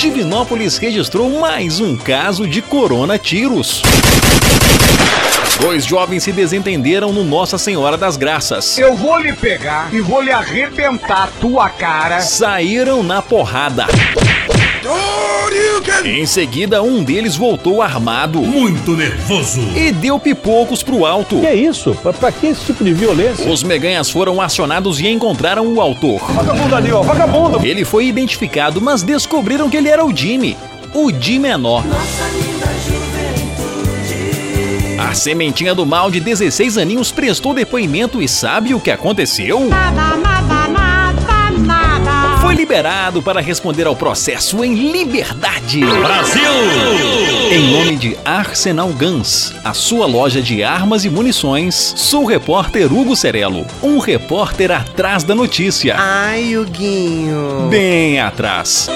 Divinópolis registrou mais um caso de coronatiros. Dois jovens se desentenderam no Nossa Senhora das Graças. Eu vou lhe pegar e vou lhe arrebentar a tua cara. Saíram na porrada. Em seguida, um deles voltou armado. Muito nervoso. E deu pipocos pro alto. Que é isso? Pra, pra que esse tipo de violência? Os meganhas foram acionados e encontraram o autor. Vagabundo ali, ó, vagabundo! Ele foi identificado, mas descobriram que ele era o Jimmy. O Di menor. A sementinha do mal de 16 aninhos prestou depoimento e sabe o que aconteceu? Nada, nada, nada, nada. Foi liberado para responder ao processo em liberdade. Brasil! Em nome de Arsenal Guns, a sua loja de armas e munições, sou o repórter Hugo Cerelo, um repórter atrás da notícia. Ai, Huguinho. Bem atrás.